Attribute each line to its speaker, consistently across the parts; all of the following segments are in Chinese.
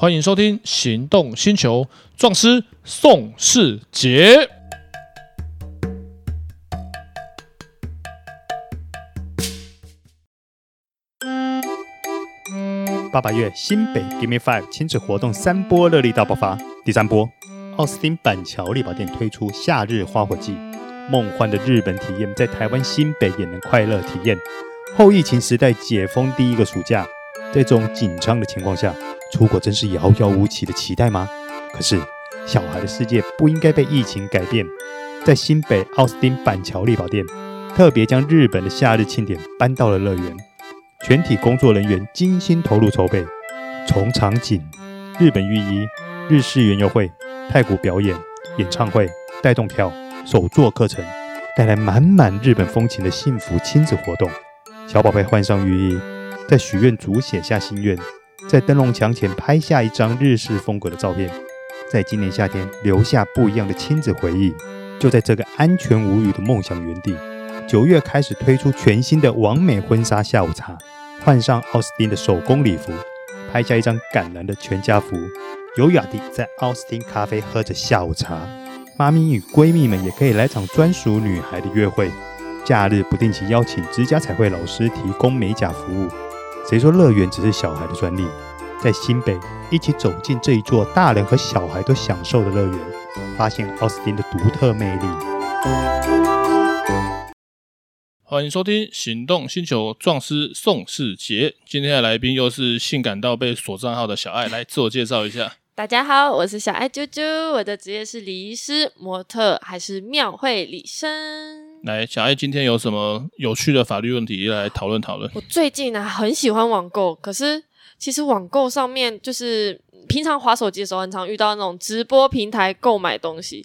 Speaker 1: 欢迎收听《行动星球》壮师宋世杰。
Speaker 2: 八八月新北 Give Me Five 亲子活动三波热力大爆发，第三波，奥斯汀板桥丽宝店推出夏日花火季，梦幻的日本体验在台湾新北也能快乐体验。后疫情时代解封第一个暑假，在这种紧张的情况下，出国真是遥遥无期的期待吗？可是小孩的世界不应该被疫情改变，在新北奥斯汀板桥丽宝店，特别将日本的夏日庆典搬到了乐园。全体工作人员精心投入筹备，从场景、日本浴衣、日式园游会、太鼓表演、演唱会、带动跳、手作课程，带来满满日本风情的幸福亲子活动。小宝贝换上浴衣，在许愿竹写下心愿，在灯笼墙前拍下一张日式风格的照片，在今年夏天留下不一样的亲子回忆。就在这个安全无虞的梦想园地。九月开始推出全新的完美婚纱下午茶，换上奥斯汀的手工礼服，拍下一张感人的全家福，优雅地在奥斯汀咖啡喝着下午茶。妈咪与闺蜜们也可以来场专属女孩的约会。假日不定期邀请指甲彩绘老师提供美甲服务。谁说乐园只是小孩的专利？在新北，一起走进这一座大人和小孩都享受的乐园，发现奥斯汀的独特魅力。
Speaker 1: 欢迎收听《行动星球》壮师宋世杰。今天的来宾又是性感到被锁账号的小爱，来自我介绍一下。
Speaker 3: 大家好，我是小爱啾啾，我的职业是礼仪师、模特，还是庙会礼生。
Speaker 1: 来，小爱今天有什么有趣的法律问题来讨论讨论？
Speaker 3: 我最近呢、啊、很喜欢网购，可是其实网购上面就是平常滑手机的时候，很常遇到那种直播平台购买东西。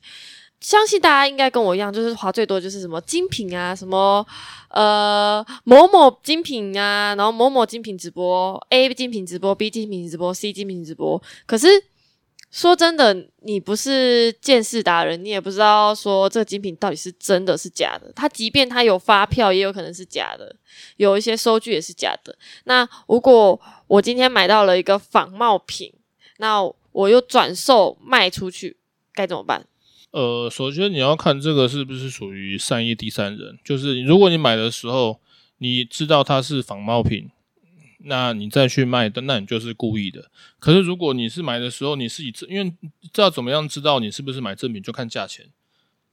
Speaker 3: 相信大家应该跟我一样，就是滑最多就是什么精品啊，什么呃某某精品啊，然后某某精品直播，A 精品直播，B 精品直播，C 精品直播。可是说真的，你不是鉴识达人，你也不知道说这个精品到底是真的是假的。它即便它有发票，也有可能是假的，有一些收据也是假的。那如果我今天买到了一个仿冒品，那我又转售卖出去，该怎么办？
Speaker 1: 呃，首先你要看这个是不是属于善意第三人，就是如果你买的时候你知道它是仿冒品，那你再去卖的，那你就是故意的。可是如果你是买的时候你是以，因为知道怎么样知道你是不是买正品，就看价钱。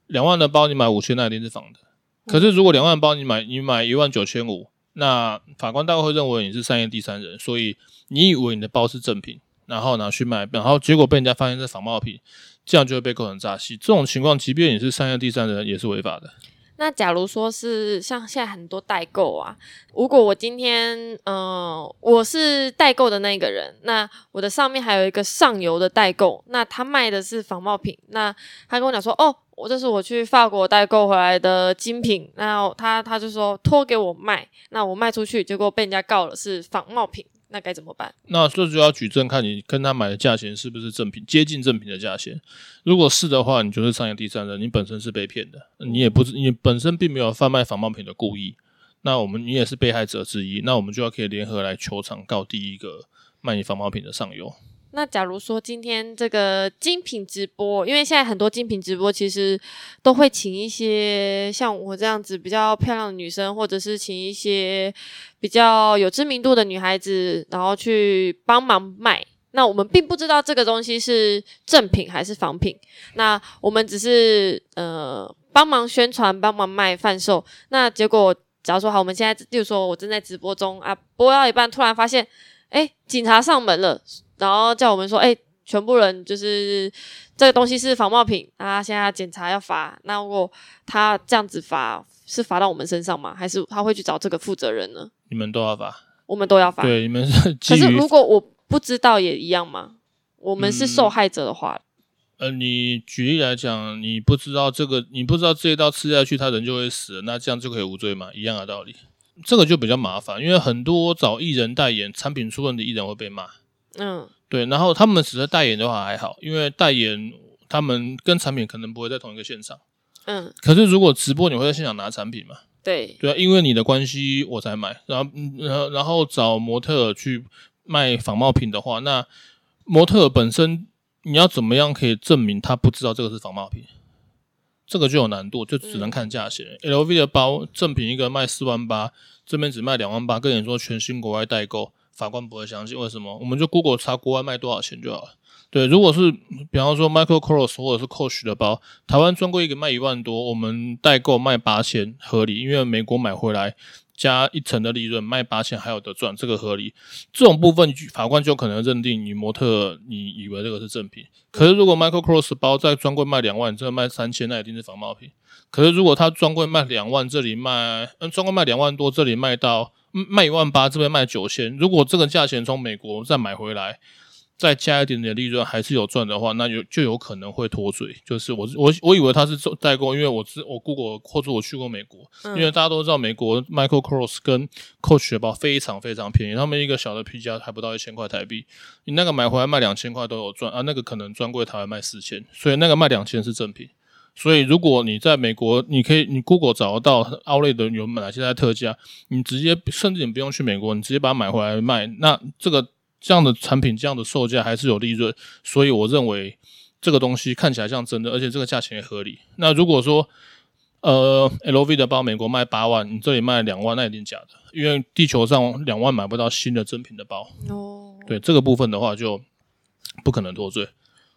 Speaker 1: 两万的包你买五千，那一定是仿的。可是如果两万包你买你买一万九千五，那法官大概会认为你是善意第三人，所以你以为你的包是正品，然后拿去卖，然后结果被人家发现是仿冒品。这样就会被构成诈欺，这种情况，即便你是善意第三人，也是违法的。
Speaker 3: 那假如说是像现在很多代购啊，如果我今天，嗯、呃，我是代购的那个人，那我的上面还有一个上游的代购，那他卖的是仿冒品，那他跟我讲说，哦，我这是我去法国代购回来的精品，那他他就说托给我卖，那我卖出去，结果被人家告了是仿冒品。那该怎么办？
Speaker 1: 那这就要举证，看你跟他买的价钱是不是正品，接近正品的价钱。如果是的话，你就是商业第三人，你本身是被骗的，你也不是你本身并没有贩卖仿冒品的故意。那我们你也是被害者之一，那我们就要可以联合来求偿，告第一个卖你仿冒品的上游。
Speaker 3: 那假如说今天这个精品直播，因为现在很多精品直播其实都会请一些像我这样子比较漂亮的女生，或者是请一些比较有知名度的女孩子，然后去帮忙卖。那我们并不知道这个东西是正品还是仿品，那我们只是呃帮忙宣传、帮忙卖、贩售。那结果假如说好，我们现在就说我正在直播中啊，播到一半突然发现，哎，警察上门了。然后叫我们说，哎，全部人就是这个东西是仿冒品啊，现在要检查要罚。那如果他这样子罚，是罚到我们身上吗？还是他会去找这个负责人呢？
Speaker 1: 你们都要罚，
Speaker 3: 我们都要罚。
Speaker 1: 对，你们是。可
Speaker 3: 是 如果我不知道也一样吗？我们是受害者的话，
Speaker 1: 嗯、呃，你举例来讲，你不知道这个，你不知道这一刀吃下去，他人就会死，那这样就可以无罪吗？一样的道理。这个就比较麻烦，因为很多找艺人代言，产品出问题，艺人会被骂。嗯，对，然后他们只是代言的话还好，因为代言他们跟产品可能不会在同一个现场。嗯，可是如果直播，你会在现场拿产品吗？
Speaker 3: 对，
Speaker 1: 对啊，因为你的关系我才买，然后然后然后找模特去卖仿冒品的话，那模特本身你要怎么样可以证明他不知道这个是仿冒品？这个就有难度，就只能看价钱。嗯、LV 的包正品一个卖四万八，这边只卖两万八，跟你说全新国外代购，法官不会相信。为什么？我们就 Google 查国外卖多少钱就好了。对，如果是比方说 Michael Kors 或者是 Coach 的包，台湾专柜一个卖一万多，我们代购卖八千合理，因为美国买回来。加一成的利润，卖八千还有得赚，这个合理。这种部分法官就可能认定你模特，你以为这个是正品。可是如果 Michael Kors 包在专柜卖两万，这个卖三千，那一定是仿冒品。可是如果他专柜卖两万，这里卖嗯专柜卖两万多，这里卖到卖一万八，这边卖九千。如果这个价钱从美国再买回来。再加一点点利润还是有赚的话，那有就有可能会脱嘴。就是我我我以为他是做代购，因为我知我 Google 或者我去过美国，嗯、因为大家都知道美国 Michael Kors 跟 Coach 的包非常非常便宜，他们一个小的皮夹还不到一千块台币，你那个买回来卖两千块都有赚啊，那个可能专柜台湾卖四千，所以那个卖两千是正品。所以如果你在美国，你可以你 Google 找得到 Outlet 的有哪些在特价，你直接甚至你不用去美国，你直接把它买回来卖，那这个。这样的产品，这样的售价还是有利润，所以我认为这个东西看起来像真的，而且这个价钱也合理。那如果说，呃，LV 的包美国卖八万，你这里卖两万，那一定假的，因为地球上两万买不到新的真品的包。哦，对这个部分的话，就不可能脱罪。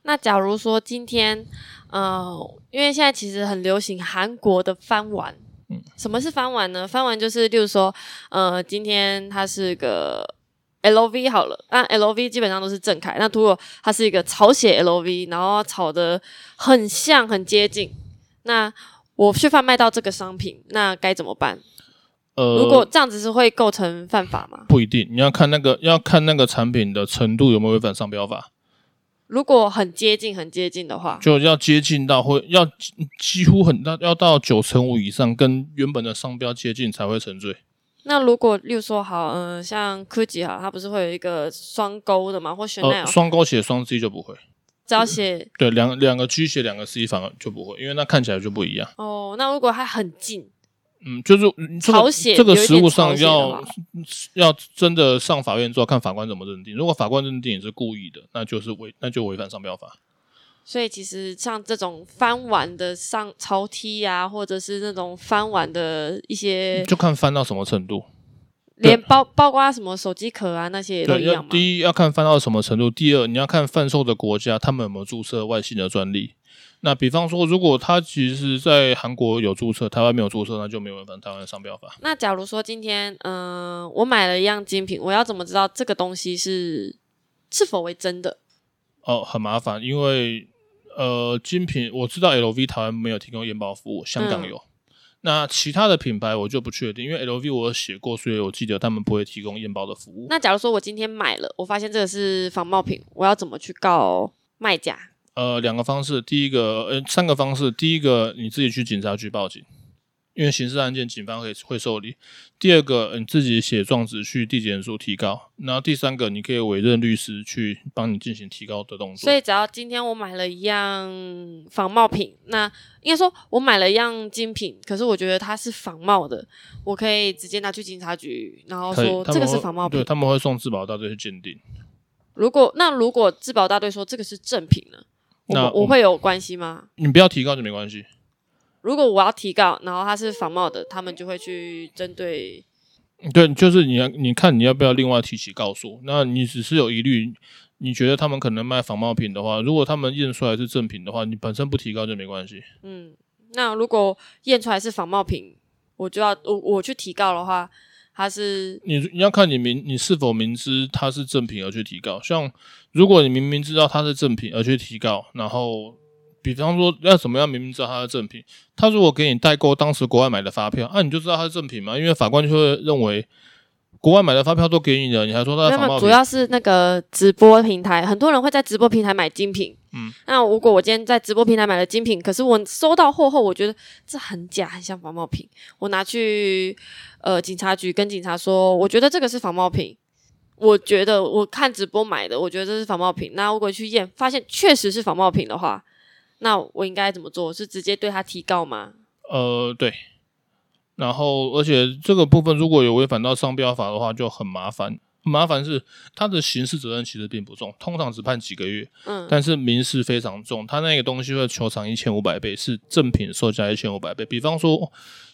Speaker 3: 那假如说今天，呃，因为现在其实很流行韩国的翻玩，嗯，什么是翻玩呢？翻玩就是，例如说，呃，今天它是个。L V 好了，那 L V 基本上都是正楷。那如果它是一个草写 L V，然后炒的很像、很接近，那我去贩卖到这个商品，那该怎么办？呃，如果这样子是会构成犯法吗？
Speaker 1: 不一定，你要看那个要看那个产品的程度有没有违反商标法。
Speaker 3: 如果很接近、很接近的话，
Speaker 1: 就要接近到会要几乎很大，要到九成五以上，跟原本的商标接近才会成罪。
Speaker 3: 那如果，例如说好，嗯、呃，像 Gucci 哈，它不是会有一个双勾的嘛，或 Chanel
Speaker 1: 双勾写双 C 就不会，
Speaker 3: 只要写、嗯、
Speaker 1: 对两两个 G 写两个 C 反而就不会，因为那看起来就不一样。
Speaker 3: 哦，那如果它很近，
Speaker 1: 嗯，就是
Speaker 3: 草写
Speaker 1: 这个实物上要要真的上法院之后看法官怎么认定。如果法官认定你是故意的，那就是违那就违反商标法。
Speaker 3: 所以其实像这种翻玩的上潮梯啊，或者是那种翻玩的一些，
Speaker 1: 就看翻到什么程度，
Speaker 3: 连包包括什么手机壳啊那些也都一样嘛。
Speaker 1: 第一要看翻到什么程度，第二你要看贩售的国家他们有没有注册外星的专利。那比方说，如果他其实在韩国有注册，台湾没有注册，那就没有违反台湾的商标法。
Speaker 3: 那假如说今天，嗯、呃，我买了一样精品，我要怎么知道这个东西是是否为真的？
Speaker 1: 哦，很麻烦，因为。呃，精品我知道 LV 台湾没有提供验包服务，香港有。嗯、那其他的品牌我就不确定，因为 LV 我有写过，所以我记得他们不会提供验包的服务。
Speaker 3: 那假如说我今天买了，我发现这个是仿冒品，我要怎么去告卖家？
Speaker 1: 呃，两个方式，第一个，呃，三个方式。第一个，你自己去警察局报警。因为刑事案件，警方会会受理。第二个，你自己写状子去地检署提高。然后第三个，你可以委任律师去帮你进行提高的动作。
Speaker 3: 所以，只要今天我买了一样仿冒品，那应该说我买了一样精品，可是我觉得它是仿冒的，我可以直接拿去警察局，然后说这个是仿冒品。
Speaker 1: 对，他们会送质保大队去鉴定。
Speaker 3: 如果那如果质保大队说这个是正品呢？那我，我会有关系吗？
Speaker 1: 你不要提告就没关系。
Speaker 3: 如果我要提告，然后他是仿冒的，他们就会去针对。
Speaker 1: 对，就是你要你看你要不要另外提起告诉？那你只是有疑虑，你觉得他们可能卖仿冒品的话，如果他们验出来是正品的话，你本身不提高就没关系。
Speaker 3: 嗯，那如果验出来是仿冒品，我就要我我去提告的话，他是
Speaker 1: 你你要看你明你是否明知它是正品而去提高。像如果你明明知道它是正品而去提高，然后。比方说，要怎么样明明知道它是正品？他如果给你代购当时国外买的发票，那、啊、你就知道它是正品嘛？因为法官就会认为，国外买的发票都给你了，你还说它是仿冒品？
Speaker 3: 主要是那个直播平台，很多人会在直播平台买精品。嗯，那如果我今天在直播平台买了精品，可是我收到货后，我觉得这很假，很像仿冒品，我拿去呃警察局跟警察说，我觉得这个是仿冒品。我觉得我看直播买的，我觉得这是仿冒品。那如果去验，发现确实是仿冒品的话。那我应该怎么做？是直接对他提告吗？
Speaker 1: 呃，对。然后，而且这个部分如果有违反到商标法的话，就很麻烦。麻烦是他的刑事责任其实并不重，通常只判几个月。
Speaker 3: 嗯，
Speaker 1: 但是民事非常重，他那个东西会求偿一千五百倍，是正品售价一千五百倍。比方说，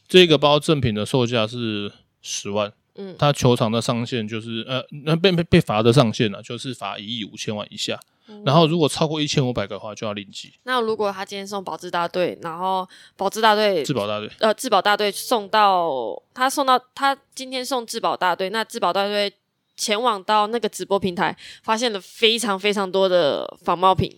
Speaker 1: 这个包正品的售价是十万，嗯，他求偿的上限就是呃，那被被被罚的上限呢、啊，就是罚一亿五千万以下。嗯、然后如果超过一千五百个的话，就要另计。
Speaker 3: 那如果他今天送保质大队，然后保质大队
Speaker 1: 质保大队
Speaker 3: 呃质保大队送到他送到他今天送质保大队，那质保大队。前往到那个直播平台，发现了非常非常多的仿冒品。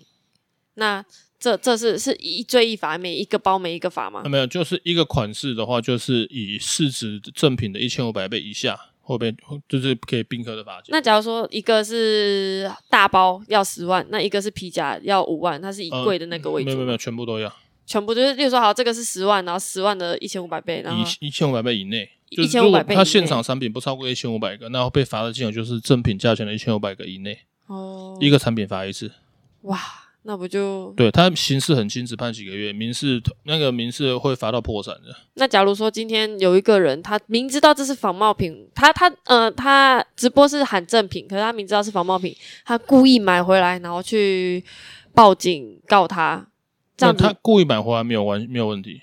Speaker 3: 那这这是是一罪一罚，每一个包每一个罚吗？
Speaker 1: 没有，就是一个款式的话，就是以市值正品的一千五百倍以下，后边就是可以并科的罚金。
Speaker 3: 那假如说一个是大包要十万，那一个是皮夹要五万，它是以贵的那个为主？
Speaker 1: 没有没有没有，全部都要。
Speaker 3: 全部就是，例如说，好，这个是十万，然后十万的一千五百倍，然后
Speaker 1: 一一千五百倍以内，
Speaker 3: 一千五百倍，
Speaker 1: 他现场产品不超过一千五百个，然后被罚的金额就是正品价钱的一千五百个以内。哦，一个产品罚一次。
Speaker 3: 哇，那不就？
Speaker 1: 对，他刑事很轻，只判几个月，民事那个民事会罚到破产的。
Speaker 3: 那假如说今天有一个人，他明知道这是仿冒品，他他呃，他直播是喊正品，可是他明知道是仿冒品，他故意买回来，然后去报警告他。
Speaker 1: 那他故意买回来没有关没有问题。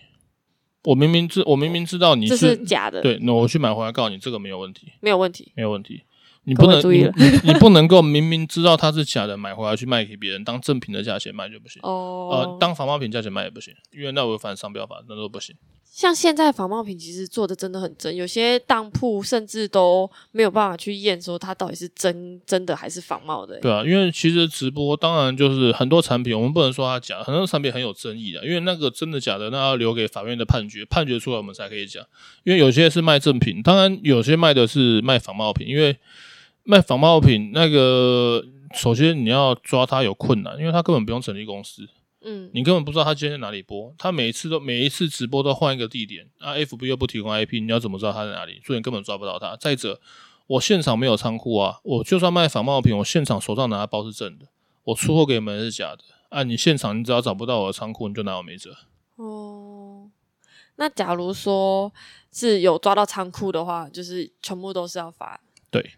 Speaker 1: 我明明知我明明知道你是，
Speaker 3: 这是假的，
Speaker 1: 对，那我去买回来告诉你，这个没有问题，
Speaker 3: 没有问题，
Speaker 1: 没有问题。你不能，你你不能够明明知道它是假的，买回来去卖给别人当正品的价钱卖就不行。哦，呃，当仿冒品价钱卖也不行，因为那违反商标法，那都不行。
Speaker 3: 像现在仿冒品其实做的真的很真，有些当铺甚至都没有办法去验说它到底是真真的还是仿冒的。
Speaker 1: 对啊，因为其实直播当然就是很多产品，我们不能说它假，很多产品很有争议的，因为那个真的假的，那要留给法院的判决，判决出来我们才可以讲。因为有些是卖正品，当然有些卖的是卖仿冒品，因为卖仿冒品那个首先你要抓它有困难，因为它根本不用成立公司。嗯，你根本不知道他今天在哪里播，他每一次都每一次直播都换一个地点，啊，FB 又不提供 IP，你要怎么知道他在哪里？所以你根本抓不到他。再者，我现场没有仓库啊，我就算卖仿冒品，我现场手上拿的包是真的，我出货给你们是假的，啊，你现场你只要找不到我的仓库，你就拿我没辙。
Speaker 3: 哦，那假如说是有抓到仓库的话，就是全部都是要罚。
Speaker 1: 对。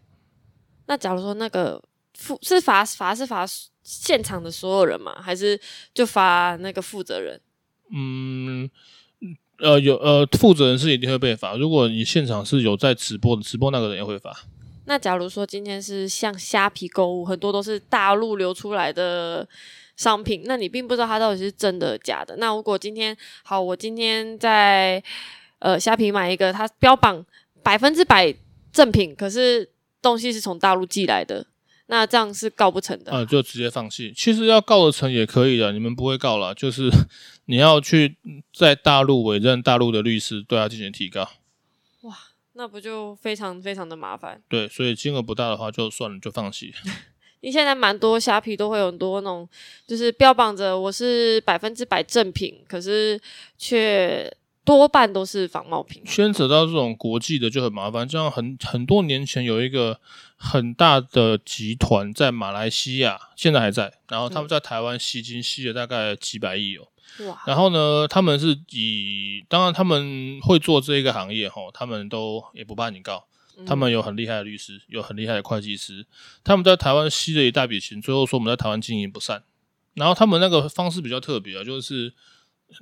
Speaker 3: 那假如说那个付是罚罚是罚。现场的所有人吗？还是就罚那个负责人？
Speaker 1: 嗯，呃，有呃，负责人是一定会被罚。如果你现场是有在直播的，直播那个人也会罚。
Speaker 3: 那假如说今天是像虾皮购物，很多都是大陆流出来的商品，那你并不知道它到底是真的假的。那如果今天好，我今天在呃虾皮买一个，它标榜百分之百正品，可是东西是从大陆寄来的。那这样是告不成的啊，
Speaker 1: 呃，就直接放弃。其实要告得成也可以的，你们不会告了，就是 你要去在大陆委任大陆的律师对他进行提告。
Speaker 3: 哇，那不就非常非常的麻烦？
Speaker 1: 对，所以金额不大的话就算了，就放弃。
Speaker 3: 你现在蛮多虾皮都会有很多那种，就是标榜着我是百分之百正品，可是却。多半都是仿冒品，
Speaker 1: 牵扯到这种国际的就很麻烦。这样很很多年前有一个很大的集团在马来西亚，现在还在，然后他们在台湾吸金吸了大概几百亿哦。哇！然后呢，他们是以当然他们会做这一个行业吼，他们都也不怕你告，他们有很厉害的律师，有很厉害的会计师，他们在台湾吸了一大笔钱，最后说我们在台湾经营不善。然后他们那个方式比较特别啊，就是。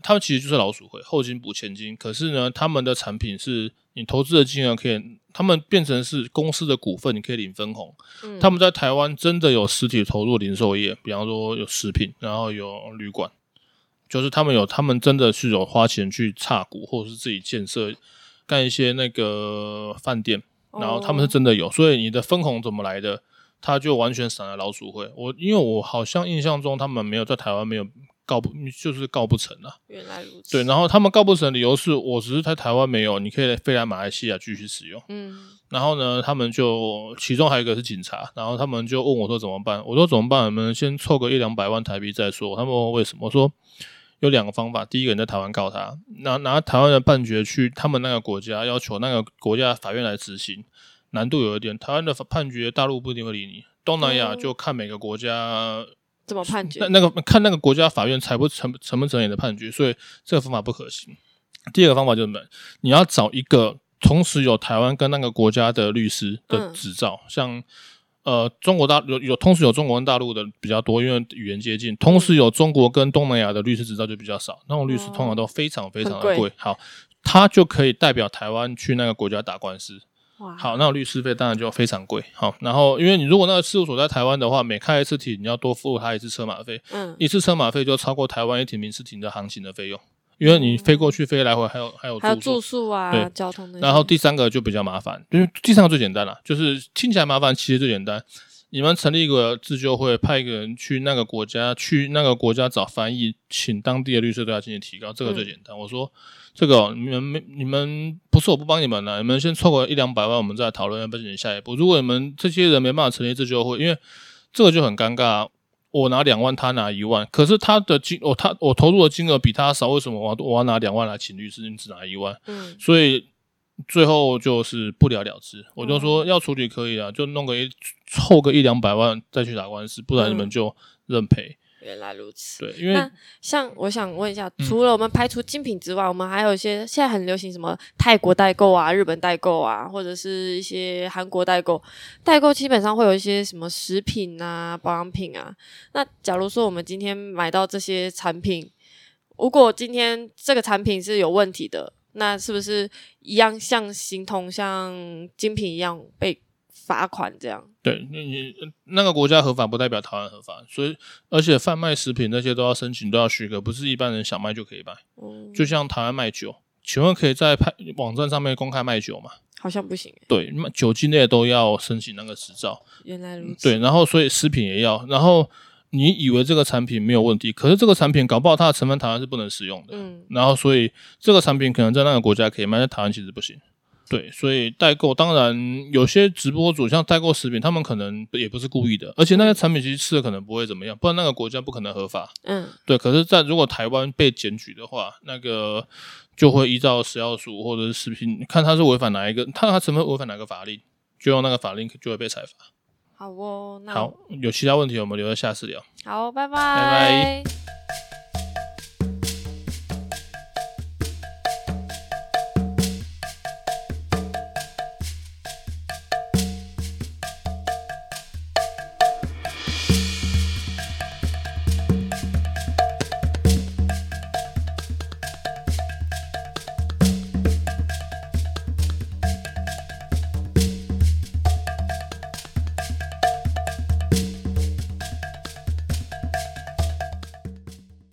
Speaker 1: 他们其实就是老鼠会，后金补前金。可是呢，他们的产品是你投资的金额可以，他们变成是公司的股份，你可以领分红。嗯、他们在台湾真的有实体投入零售业，比方说有食品，然后有旅馆，就是他们有，他们真的是有花钱去插股，或者是自己建设干一些那个饭店，然后他们是真的有。所以你的分红怎么来的？他就完全散了老鼠会。我因为我好像印象中他们没有在台湾没有。告不就是告不成啊？
Speaker 3: 原来如此。
Speaker 1: 对，然后他们告不成的理由是我只是在台湾没有，你可以飞来马来西亚继续使用。嗯。然后呢，他们就其中还有一个是警察，然后他们就问我说怎么办？我说怎么办？我们先凑个一两百万台币再说。他们问我为什么？我说有两个方法。第一个，你在台湾告他，拿拿台湾的判决去他们那个国家要求那个国家法院来执行，难度有一点。台湾的判决大陆不一定会理你，东南亚就看每个国家。
Speaker 3: 怎么判决？
Speaker 1: 那那个看那个国家法院裁不成成不成立的判决，所以这个方法不可行。第二个方法就是什么，你要找一个同时有台湾跟那个国家的律师的执照，像呃中国大有有同时有中国跟大陆的比较多，因为语言接近，同时有中国跟东南亚的律师执照就比较少，那种律师通常都非常非常的贵。好，他就可以代表台湾去那个国家打官司。哇好，那律师费当然就非常贵。好，然后因为你如果那个事务所在台湾的话，每开一次庭你要多付他一次车马费，嗯，一次车马费就超过台湾一庭民事庭的行情的费用。因为你飞过去飞来回还有还有
Speaker 3: 还有住宿啊，
Speaker 1: 对
Speaker 3: 交通的。
Speaker 1: 然后第三个就比较麻烦，因为第三个最简单了，就是听起来麻烦，其实最简单。你们成立一个自救会，派一个人去那个国家，去那个国家找翻译，请当地的律师对他进行提高，这个最简单。嗯、我说这个、哦、你们没你们不是我不帮你们了，你们先凑个一两百万，我们再来讨论要不要进行下一步。如果你们这些人没办法成立自救会，因为这个就很尴尬。我拿两万，他拿一万，可是他的金，我、哦、他我投入的金额比他少，为什么我我要拿两万来请律师，你只拿一万？嗯，所以最后就是不了了之。我就说要处理可以啊，就弄个一凑个一两百万再去打官司，不然你们就认赔。嗯
Speaker 3: 原来如此，
Speaker 1: 对，因
Speaker 3: 为像我想问一下，除了我们排除精品之外，嗯、我们还有一些现在很流行什么泰国代购啊、日本代购啊，或者是一些韩国代购。代购基本上会有一些什么食品啊、保养品啊。那假如说我们今天买到这些产品，如果今天这个产品是有问题的，那是不是一样像形同像精品一样被？罚款这样，
Speaker 1: 对，那你那个国家合法不代表台湾合法，所以而且贩卖食品那些都要申请，都要许可，不是一般人想卖就可以卖。嗯，就像台湾卖酒，请问可以在拍网站上面公开卖酒吗？
Speaker 3: 好像不行。
Speaker 1: 对，酒精类都要申请那个执照。
Speaker 3: 原来如此。
Speaker 1: 对，然后所以食品也要，然后你以为这个产品没有问题，可是这个产品搞不好它的成分台湾是不能使用的。嗯，然后所以这个产品可能在那个国家可以卖，在台湾其实不行。对，所以代购当然有些直播主像代购食品，他们可能也不是故意的，而且那些产品其实吃的可能不会怎么样，不然那个国家不可能合法。嗯，对。可是，在如果台湾被检举的话，那个就会依照食药署或者是食品，看他是违反哪一个，看他成分违反哪个法令，就用那个法令就会被裁罚。
Speaker 3: 好哦，那
Speaker 1: 好，有其他问题我们留在下次聊。
Speaker 3: 好，拜拜，
Speaker 1: 拜拜。